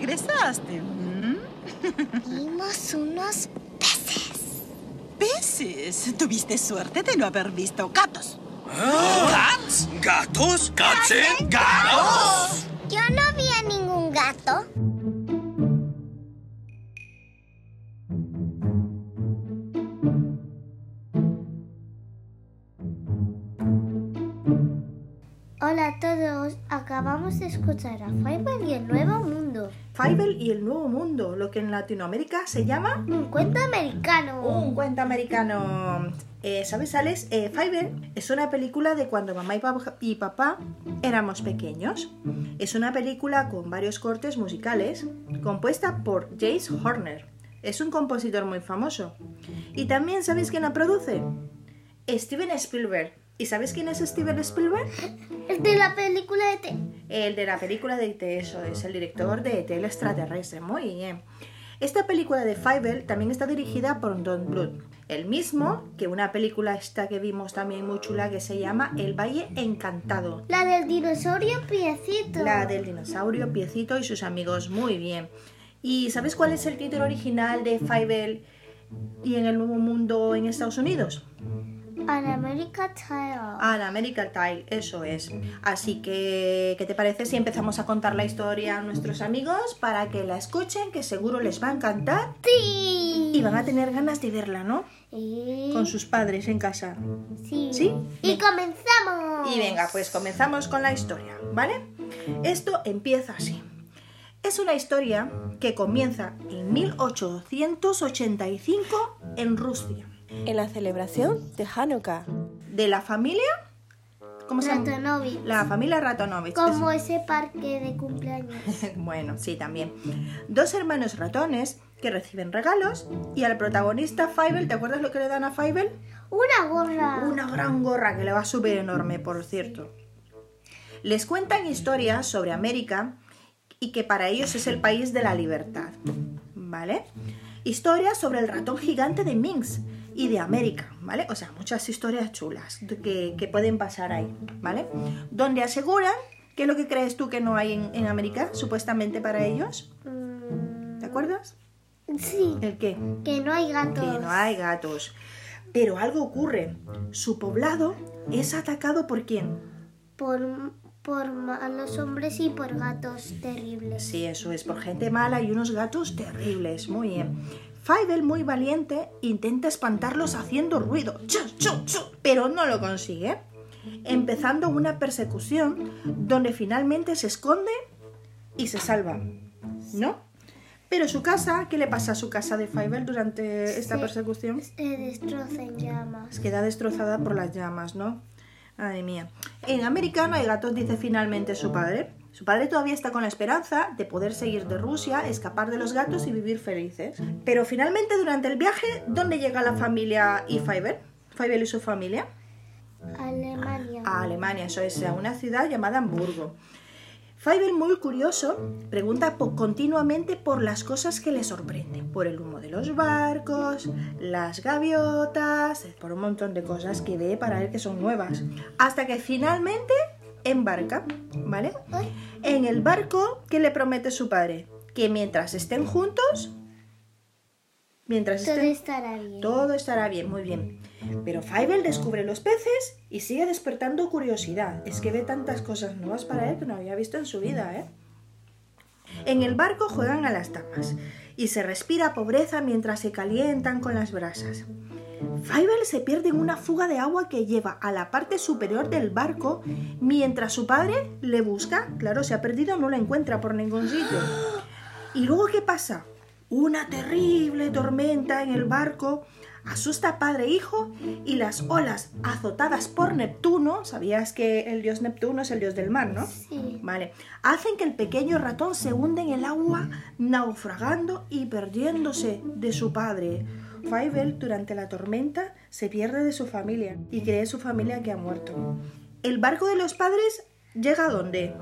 Regresaste. ¿Mm? Vimos unos Peces. Tuviste suerte de no haber visto gatos. ¿Gats? ¿Gatos? ¿Katzen? ¿Gatos? Yo no vi a ningún gato. Hola a todos, acabamos de escuchar a Fiverr y el Nuevo Mundo, Fievel y el Nuevo Mundo, lo que en Latinoamérica se llama un cuento americano. un cuento americano. Eh, ¿Sabes, Alex? Eh, Fievel es una película de cuando mamá y papá, y papá éramos pequeños. Es una película con varios cortes musicales, compuesta por Jace Horner. Es un compositor muy famoso. Y también, ¿sabéis quién la produce? Steven Spielberg. ¿Y sabéis quién es Steven Spielberg? El de la película de T. El de la película de IT, eso es, el director de ET, el extraterrestre. Muy bien. Esta película de Fievel también está dirigida por Don Bluth, el mismo que una película esta que vimos también muy chula que se llama El Valle Encantado. La del dinosaurio piecito. La del dinosaurio Piecito y sus amigos. Muy bien. ¿Y sabes cuál es el título original de Fievel y en el Nuevo Mundo en Estados Unidos? An America Tale. Al American Tile, eso es. Así que, ¿qué te parece si empezamos a contar la historia a nuestros amigos para que la escuchen, que seguro les va a encantar Sí. y van a tener ganas de verla, ¿no? Y... Con sus padres en casa. Sí. ¿Sí? Y comenzamos. Y venga, pues comenzamos con la historia, ¿vale? Esto empieza así. Es una historia que comienza en 1885 en Rusia, en la celebración de Hanukkah. de la familia... ¿Cómo se llama? Ratonovich. La familia Ratonovich. Como ese parque de cumpleaños. Bueno, sí, también. Dos hermanos ratones que reciben regalos y al protagonista Fievel, ¿te acuerdas lo que le dan a Fievel? Una gorra. Una gran gorra que le va súper enorme, por cierto. Les cuentan historias sobre América y que para ellos es el país de la libertad. ¿Vale? Historias sobre el ratón gigante de Minsk y de América, ¿vale? O sea, muchas historias chulas que, que pueden pasar ahí, ¿vale? Donde aseguran que lo que crees tú que no hay en, en América, supuestamente para ellos. ¿Te acuerdas? sí. ¿El qué? Que no hay gatos. Que no hay gatos. Pero algo ocurre. Su poblado es atacado por quién? Por, por malos hombres y por gatos terribles. Sí, eso es, por gente mala y unos gatos terribles. Muy bien. Fievel, muy valiente, intenta espantarlos haciendo ruido, pero no lo consigue. Empezando una persecución donde finalmente se esconde y se salva. ¿No? Pero su casa, ¿qué le pasa a su casa de Fievel durante esta Se- persecución? Se destrocen llamas. Queda destrozada por las llamas, ¿no? Ay mía. En América no hay gatos, dice finalmente su padre. Su padre todavía está con la esperanza de poder seguir de Rusia, escapar de los gatos y vivir felices. Pero finalmente durante el viaje, ¿dónde llega la familia y Fievel? Fievel y su familia. Alemania. A Alemania, eso es, a una ciudad llamada Hamburgo. Fievel, muy curioso, pregunta continuamente por las cosas que le sorprenden, por el humo de los barcos, las gaviotas, por un montón de cosas que ve para él que son nuevas, hasta que finalmente embarca, ¿vale? En el barco, ¿qué le promete su padre? Que mientras estén juntos, mientras Todo estén estará bien. todo estará bien, muy bien. Pero Fievel descubre los peces y sigue despertando curiosidad. Es que ve tantas cosas nuevas para él que no había visto en su vida, ¿eh? En el barco juegan a las damas y se respira pobreza mientras se calientan con las brasas. Fievel se pierde en una fuga de agua que lleva a la parte superior del barco mientras su padre le busca. Claro, se ha perdido, no lo encuentra por ningún sitio. ¿Y luego qué pasa? Una terrible tormenta en el barco asusta a padre e hijo y las olas azotadas por Neptuno, ¿sabías que el dios Neptuno es el dios del mar, no? Sí. Vale, hacen que el pequeño ratón se hunde en el agua, naufragando y perdiéndose de su padre. Fievel, durante la tormenta, se pierde de su familia y cree su familia que ha muerto. El barco de los padres llega a dónde?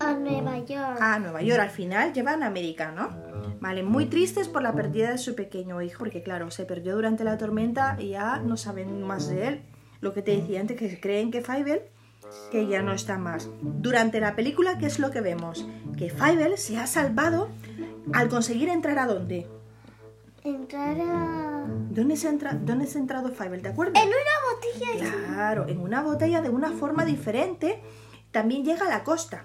A Nueva York. A Nueva York. Al final llevan a América, ¿no? Vale, muy tristes por la pérdida de su pequeño hijo, porque claro, se perdió durante la tormenta y ya no saben más de él. Lo que te decía antes, que creen que Fievel que ya no está más. Durante la película, ¿qué es lo que vemos? Que Fievel se ha salvado al conseguir entrar a dónde. Entrar a... ¿Dónde se, entra, ¿Dónde se ha entrado Fievel? ¿Te acuerdas? En una botella. Claro, en una botella de una forma diferente. También llega a la costa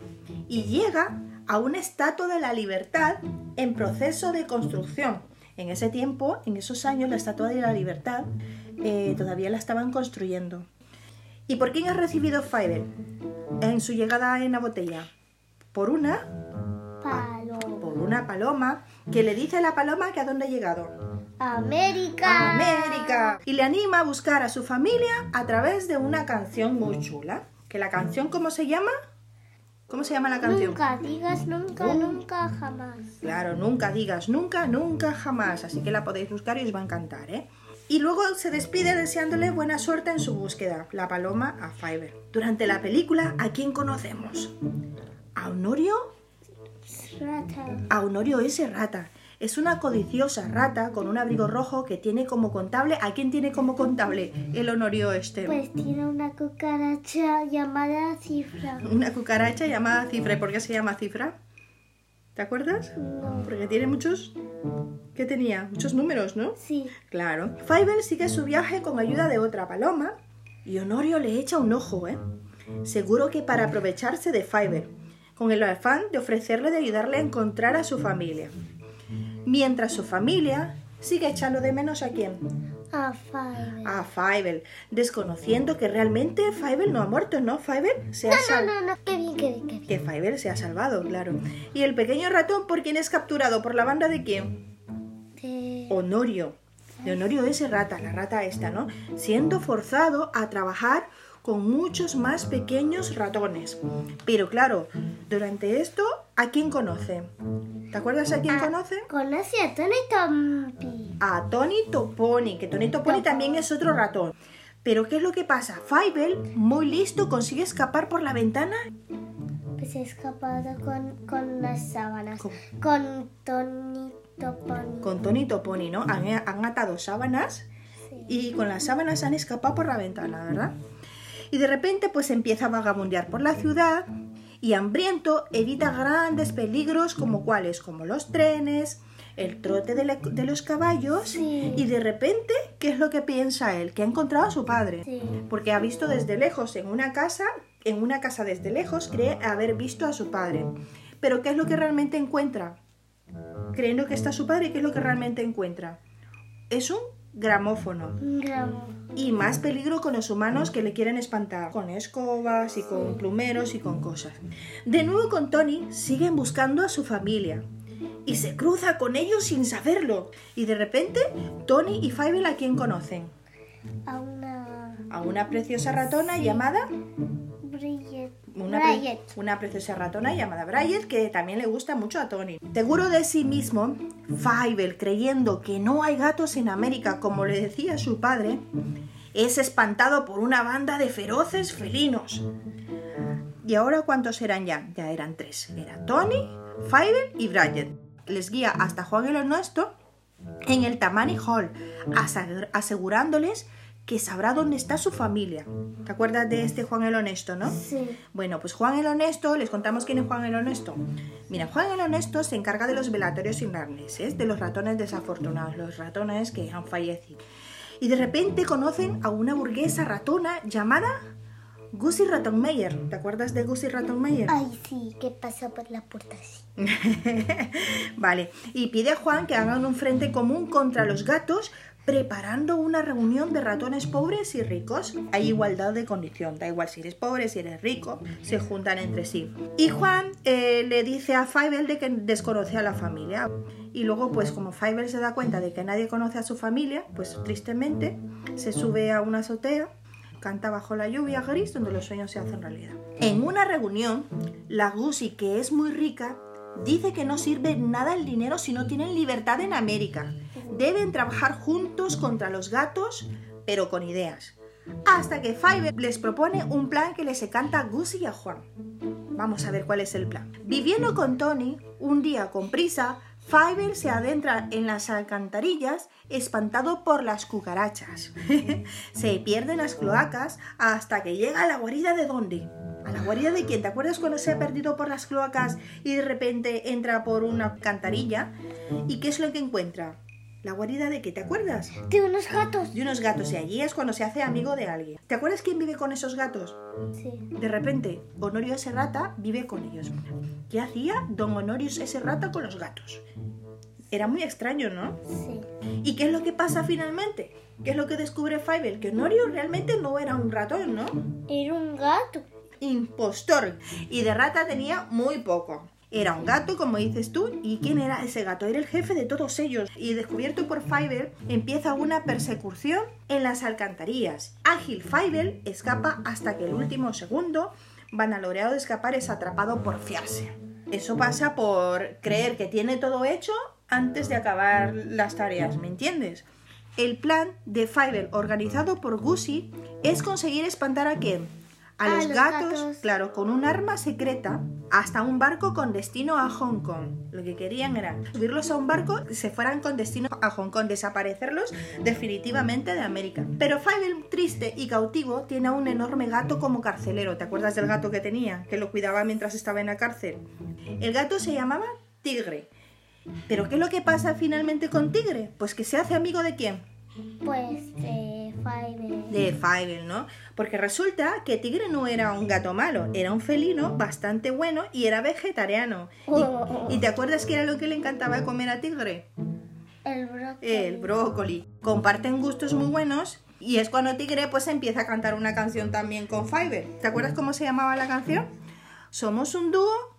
y llega a una estatua de la libertad en proceso de construcción. En ese tiempo, en esos años, la estatua de la libertad eh, todavía la estaban construyendo. ¿Y por quién ha recibido Fievel en su llegada en la botella? Por una, Palo. por una paloma que le dice a la paloma que a dónde ha llegado. América. América. Y le anima a buscar a su familia a través de una canción muy chula. ¿Que la canción cómo se llama? ¿Cómo se llama la canción? Nunca digas nunca, Nunca. nunca, jamás. Claro, nunca digas nunca, nunca, jamás. Así que la podéis buscar y os va a encantar, ¿eh? Y luego se despide deseándole buena suerte en su búsqueda, la paloma a Fiverr. Durante la película, ¿a quién conocemos? ¿A Honorio? Rata. A Honorio S. Rata. Es una codiciosa rata con un abrigo rojo que tiene como contable. ¿A quién tiene como contable el Honorio este? Pues tiene una cucaracha llamada Cifra. Una cucaracha llamada Cifra. ¿Y por qué se llama Cifra? ¿Te acuerdas? No. Porque tiene muchos... ¿Qué tenía? Muchos números, ¿no? Sí. Claro. Fievel sigue su viaje con ayuda de otra paloma y Honorio le echa un ojo, ¿eh? Seguro que para aprovecharse de Fievel, con el afán de ofrecerle de ayudarle a encontrar a su familia. Mientras su familia sigue echando de menos a quién? A Fiverr. A Fievel, desconociendo que realmente Fievel no ha muerto, ¿no? Fievel se ha No, sal- no, no. Qué bien, qué bien, qué bien. Que Fievel se ha salvado, claro. ¿Y el pequeño ratón por quién es capturado? ¿Por la banda de quién? De... Honorio. De Honorio ese rata, la rata esta, ¿no? Siendo forzado a trabajar con muchos más pequeños ratones. Pero claro, durante esto, ¿a quién conoce? ¿Te acuerdas a quién Ah. conoce? Conoce a Tony Tompi. A Tony Toponi, que Tony Toponi también es otro ratón. Pero ¿qué es lo que pasa? Fievel, muy listo, consigue escapar por la ventana. Pues ha escapado con, con las sábanas. Con- Con Tony Toponi. Con Tony Toponi, ¿no? Han, han atado sábanas Sí. y con las sábanas han escapado por la ventana, ¿verdad? Y de repente pues empieza a vagabundear por la ciudad y hambriento evita grandes peligros como cuáles, como los trenes, el trote de, la- de los caballos Sí. y de repente, ¿qué es lo que piensa él? Que ha encontrado a su padre. Sí. Porque ha visto desde lejos en una casa, en una casa desde lejos, cree haber visto a su padre. Pero ¿qué es lo que realmente encuentra? Creyendo que está su padre, ¿qué es lo que realmente encuentra? Es un gramófono. Bravo. Y más peligro con los humanos que le quieren espantar, con escobas y con plumeros y con cosas. De nuevo con Tony, siguen buscando a su familia. Y se cruza con ellos sin saberlo. Y de repente, Tony y Fievel a quién conocen? A una... A una preciosa ratona llamada... Brillet. Una, pre- una preciosa ratona llamada Bryet que también le gusta mucho a Tony. Seguro de sí mismo, Fievel, creyendo que no hay gatos en América como le decía su padre, es espantado por una banda de feroces felinos. ¿Y ahora cuántos eran ya? Ya eran tres. Era Tony, Fievel y Bryet. Les guía hasta Juan el Honesto en el Tammany Hall, asegurándoles que sabrá dónde está su familia. ¿Te acuerdas de este Juan el Honesto, no? Sí. Bueno, pues Juan el Honesto, les contamos quién es Juan el Honesto. Mira, Juan el Honesto se encarga de los velatorios irlandeses, de los ratones desafortunados, los ratones que han fallecido. Y de repente conocen a una burguesa ratona llamada Gussie Rattenmeier. ¿Te acuerdas de Gussie Rattenmeier? Ay, sí, que pasa por la puerta así. vale, y pide a Juan que hagan un frente común contra los gatos preparando una reunión de ratones pobres y ricos. Hay igualdad de condición, da igual si eres pobre, si eres rico, se juntan entre sí. Y Juan eh, le dice a Fievel de que desconoce a la familia. Y luego, pues como Fievel se da cuenta de que nadie conoce a su familia, pues tristemente se sube a una azotea, canta bajo la lluvia gris donde los sueños se hacen realidad. En una reunión, la Gussie, que es muy rica, dice que no sirve nada el dinero si no tienen libertad en América. Deben trabajar juntos contra los gatos, pero con ideas. Hasta que Fiverr les propone un plan que les encanta a Gussie y a Juan. Vamos a ver cuál es el plan. Viviendo con Tony, un día con prisa, Fiverr se adentra en las alcantarillas espantado por las cucarachas. se pierde en las cloacas hasta que llega a la guarida de Dondi. ¿A la guarida de quién? ¿Te acuerdas cuando se ha perdido por las cloacas y de repente entra por una alcantarilla? ¿Y qué es lo que encuentra? ¿La guarida de qué? ¿Te acuerdas? De unos gatos. De unos gatos y allí es cuando se hace amigo de alguien. ¿Te acuerdas quién vive con esos gatos? Sí. De repente, Honorio Serrata vive con ellos. ¿Qué hacía don Honorio Serrata con los gatos? Era muy extraño, ¿no? Sí. ¿Y qué es lo que pasa finalmente? ¿Qué es lo que descubre Fievel? Que Honorio realmente no era un ratón, ¿no? Era un gato. Impostor. Y de rata tenía muy poco. Era un gato, como dices tú, y ¿quién era ese gato? Era el jefe de todos ellos. Y descubierto por Fievel, empieza una persecución en las alcantarillas. Ágil Fievel escapa hasta que el último segundo Vanaloreado de escapar es atrapado por fiarse. Eso pasa por creer que tiene todo hecho antes de acabar las tareas, ¿me entiendes? El plan de Fievel organizado por Gussie es conseguir espantar a quién? A A los, los gatos, gatos. claro, con un arma secreta hasta un barco con destino a Hong Kong. Lo que querían era subirlos a un barco que se fueran con destino a Hong Kong, desaparecerlos definitivamente de América. Pero Fievel, triste y cautivo, tiene a un enorme gato como carcelero. ¿Te acuerdas del gato que tenía? Que lo cuidaba mientras estaba en la cárcel. El gato se llamaba Tigre. ¿Pero qué es lo que pasa finalmente con Tigre? Pues que se hace amigo de quién? Pues de Fiverr. de Fievel, ¿no? Porque resulta que Tigre no era un gato malo, era un felino bastante bueno y era vegetariano. ¿Y, y te acuerdas qué era lo que le encantaba comer a Tigre? El brócoli. El brócoli. Comparten gustos muy buenos y es cuando Tigre pues empieza a cantar una canción también con Fievel. ¿Te acuerdas cómo se llamaba la canción? Somos un dúo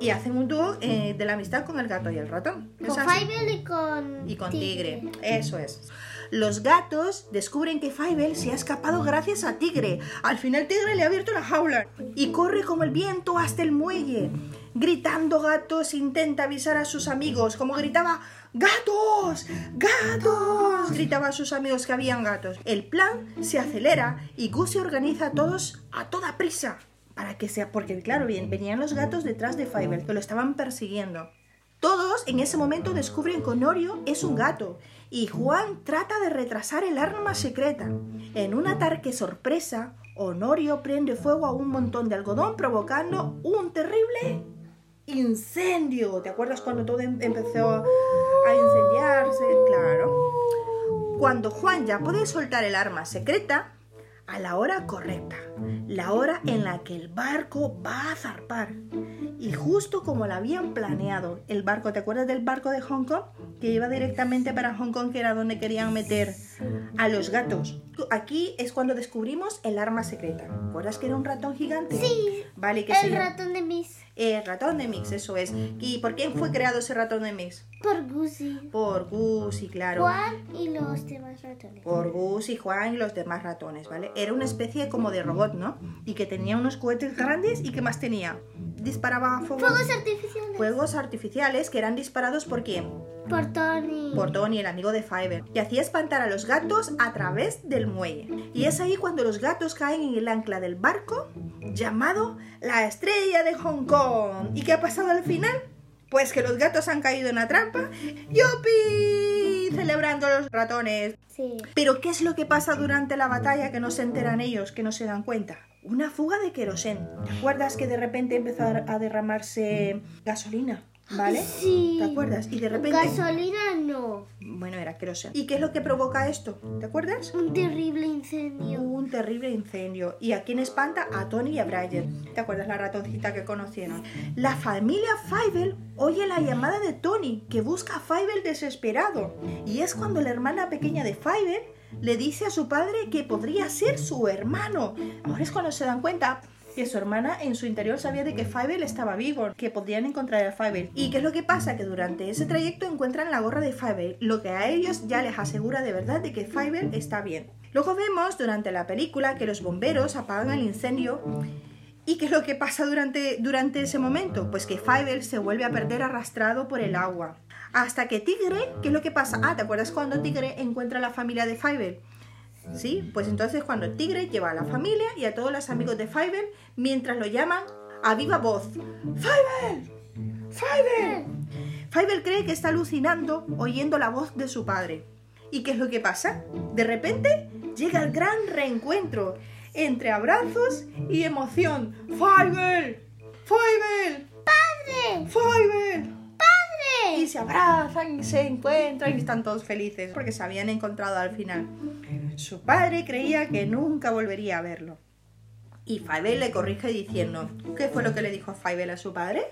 y hacen un dúo eh, de la amistad con el gato y el ratón. ¿Es Con? Fiverr y con. y con tigre. Eso es. Los gatos descubren que Fievel se ha escapado gracias a Tigre. Al final Tigre le ha abierto la jaula y corre como el viento hasta el muelle. Gritando gatos intenta avisar a sus amigos, como gritaba ¡Gatos! ¡Gatos! Gritaba a sus amigos que habían gatos. El plan se acelera y Gus se organiza a todos a toda prisa. Para que sea, porque claro, bien, venían los gatos detrás de Fievel, que lo estaban persiguiendo. Todos en ese momento descubren que Honorio es un gato y Juan trata de retrasar el arma secreta. En un ataque sorpresa, Honorio prende fuego a un montón de algodón provocando un terrible incendio. ¿Te acuerdas cuando todo em- empezó a incendiarse? Claro. Cuando Juan ya puede soltar el arma secreta, a la hora correcta, la hora en la que el barco va a zarpar. Y justo como lo habían planeado, el barco, ¿te acuerdas del barco de Hong Kong? Que iba directamente para Hong Kong, que era donde querían meter a los gatos. Aquí es cuando descubrimos el arma secreta. ¿Te acuerdas que era un ratón gigante? Sí. Vale, que El ratón de Miss. El ratón de Mix, eso es. ¿Y por quién fue creado ese ratón de Mix? Por Guzzi. Por y claro. Juan y los demás ratones. por y Juan y los demás ratones, ¿vale? Era una especie como de robot, ¿no? Y que tenía unos cohetes grandes y ¿qué más tenía? Disparaba fuego- Fuegos artificiales. fuegos artificiales que eran disparados por quién? Por Tony. Por Tony, el amigo de Fiverr, que hacía espantar a los gatos a través del muelle. Y es ahí cuando los gatos caen en el ancla del barco llamado la Estrella de Hong Kong. ¿Y qué ha pasado al final? Pues que los gatos han caído en la trampa. ¡Yupi! Celebrando los ratones. Sí. Pero ¿qué es lo que pasa durante la batalla que no se enteran ellos, que no se dan cuenta? Una fuga de querosén. ¿Te acuerdas que de repente empezó a derramarse gasolina? ¿Vale? Sí. ¿Te acuerdas? Y de repente... Gasolina no. Bueno, era queroseno. ¿Y qué es lo que provoca esto? ¿Te acuerdas? Un terrible incendio. Un terrible incendio. ¿Y a quién espanta? A Tony y a Brian. ¿Te acuerdas la ratoncita que conocieron? La familia Fievel oye la llamada de Tony, que busca a Fievel desesperado. Y es cuando la hermana pequeña de Fievel le dice a su padre que podría ser su hermano. Ahora es cuando se dan cuenta que su hermana en su interior sabía de que Fievel estaba vivo, que podrían encontrar a Fievel. ¿Y qué es lo que pasa? Que durante ese trayecto encuentran la gorra de Fievel, lo que a ellos ya les asegura de verdad de que Fievel está bien. Luego vemos durante la película que los bomberos apagan el incendio ¿Y qué es lo que pasa durante, durante ese momento? Pues que Fievel se vuelve a perder arrastrado por el agua. Hasta que Tigre, ¿qué es lo que pasa? Ah, ¿te acuerdas cuando Tigre encuentra a la familia de Fievel? ¿Sí? Pues entonces cuando Tigre lleva a la familia y a todos los amigos de Fievel mientras lo llaman a viva voz. ¡Fievel! ¡Fievel! Fievel cree que está alucinando oyendo la voz de su padre. ¿Y qué es lo que pasa? De repente llega el gran reencuentro entre abrazos y emoción. ¡Fievel! ¡Fievel! ¡Padre! ¡Fievel! ¡Padre! Y se abrazan y se encuentran y están todos felices porque se habían encontrado al final. Su padre creía que nunca volvería a verlo. Y Fievel le corrige diciendo, ¿qué fue lo que le dijo Fievel a su padre?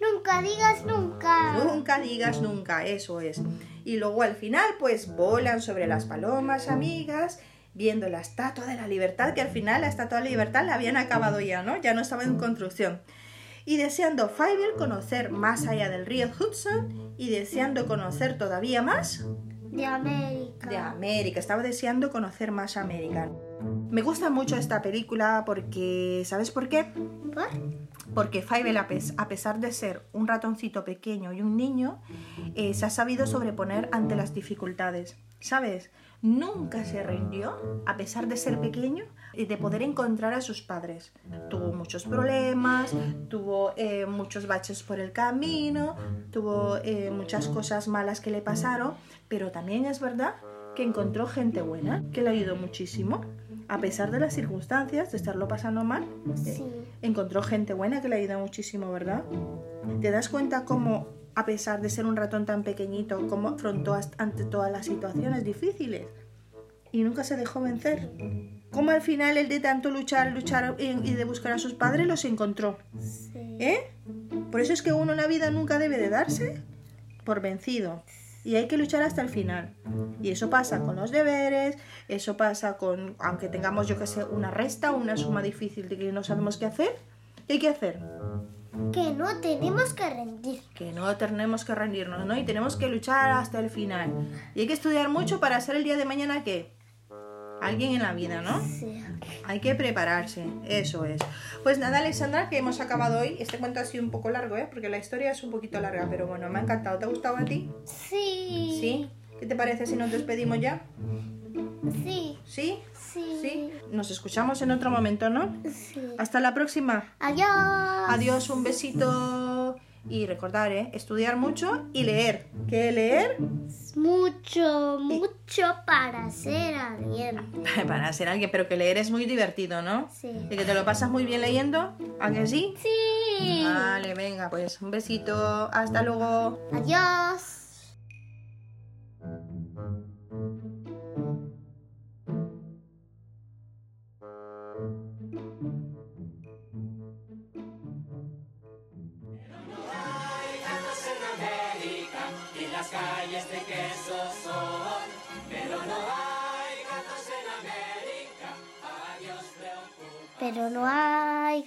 Nunca digas nunca. Nunca digas nunca, eso es. Y luego al final pues volan sobre las palomas amigas viendo la estatua de la libertad, que al final la estatua de la libertad la habían acabado ya, ¿no? Ya no estaba en construcción. Y deseando Fievel conocer más allá del río Hudson y deseando conocer todavía más De América. de América. Estaba deseando conocer más América. Me gusta mucho esta película porque, ¿sabes por qué? ¿Por? Porque Fievel, a, pes- a pesar de ser un ratoncito pequeño y un niño, eh, se ha sabido sobreponer ante las dificultades. ¿Sabes? Nunca se rindió, a pesar de ser pequeño de poder encontrar a sus padres. Tuvo muchos problemas, tuvo eh, muchos baches por el camino, tuvo eh, muchas cosas malas que le pasaron, pero también es verdad que encontró gente buena, que le ayudó muchísimo. A pesar de las circunstancias, de estarlo pasando mal, eh, Sí. encontró gente buena que le ayuda muchísimo, ¿verdad? ¿Te das cuenta cómo, a pesar de ser un ratón tan pequeñito, cómo afrontó ante todas las situaciones difíciles? Y nunca se dejó vencer. Cómo al final él de tanto luchar, luchar y de buscar a sus padres los encontró. Sí. ¿Eh? Por eso es que uno en la vida nunca debe de darse por vencido. Y hay que luchar hasta el final. Y eso pasa con los deberes, eso pasa con, aunque tengamos, yo que sé, una resta una suma difícil de que no sabemos qué hacer, ¿qué hay que hacer? Que no tenemos que rendir. Que no tenemos que rendirnos, ¿no? Y tenemos que luchar hasta el final. Y hay que estudiar mucho para ser el día de mañana qué? Alguien en la vida, ¿no? Sí. Hay que prepararse, eso es. Pues nada, Alexandra, que hemos acabado hoy. Este cuento ha sido un poco largo, ¿eh? Porque la historia es un poquito larga, pero bueno, me ha encantado. ¿Te ha gustado a ti? Sí. ¿Sí? ¿Qué te parece si nos despedimos ya? Sí. ¿Sí? Sí. ¿Sí? Nos escuchamos en otro momento, ¿no? Sí. Hasta la próxima. Adiós. Adiós, un besito. Y recordar, ¿eh? Estudiar mucho y leer. ¿Qué leer? Mucho, mucho para ser alguien. Para ser alguien, pero que leer es muy divertido, ¿no? Sí. ¿Y que te lo pasas muy bien leyendo? ¿A que sí? Sí. Vale, venga, pues un besito. Hasta luego. Adiós.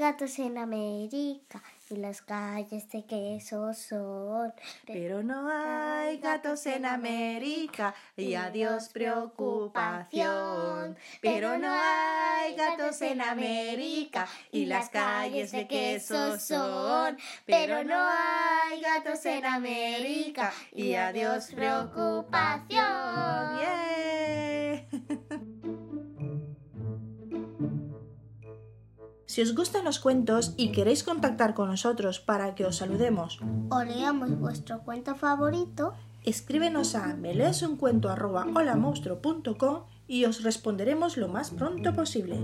Gatos en América y las calles de queso son. Pero no hay gatos en América y adiós preocupación. Pero no hay gatos en América y las calles de queso son. Pero no hay gatos en América y adiós preocupación. ¡Yeah! Si os gustan los cuentos y queréis contactar con nosotros para que os saludemos O leamos vuestro cuento favorito. escríbenos a meleesuncuento.com y os responderemos lo más pronto posible.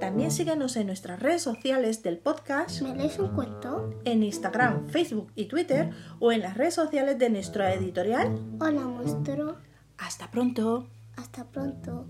También síguenos en nuestras redes sociales del podcast, ¿Me lees un cuento? en Instagram, Facebook y Twitter o en las redes sociales de nuestra editorial. Hola, monstruo. Hasta pronto. Hasta pronto.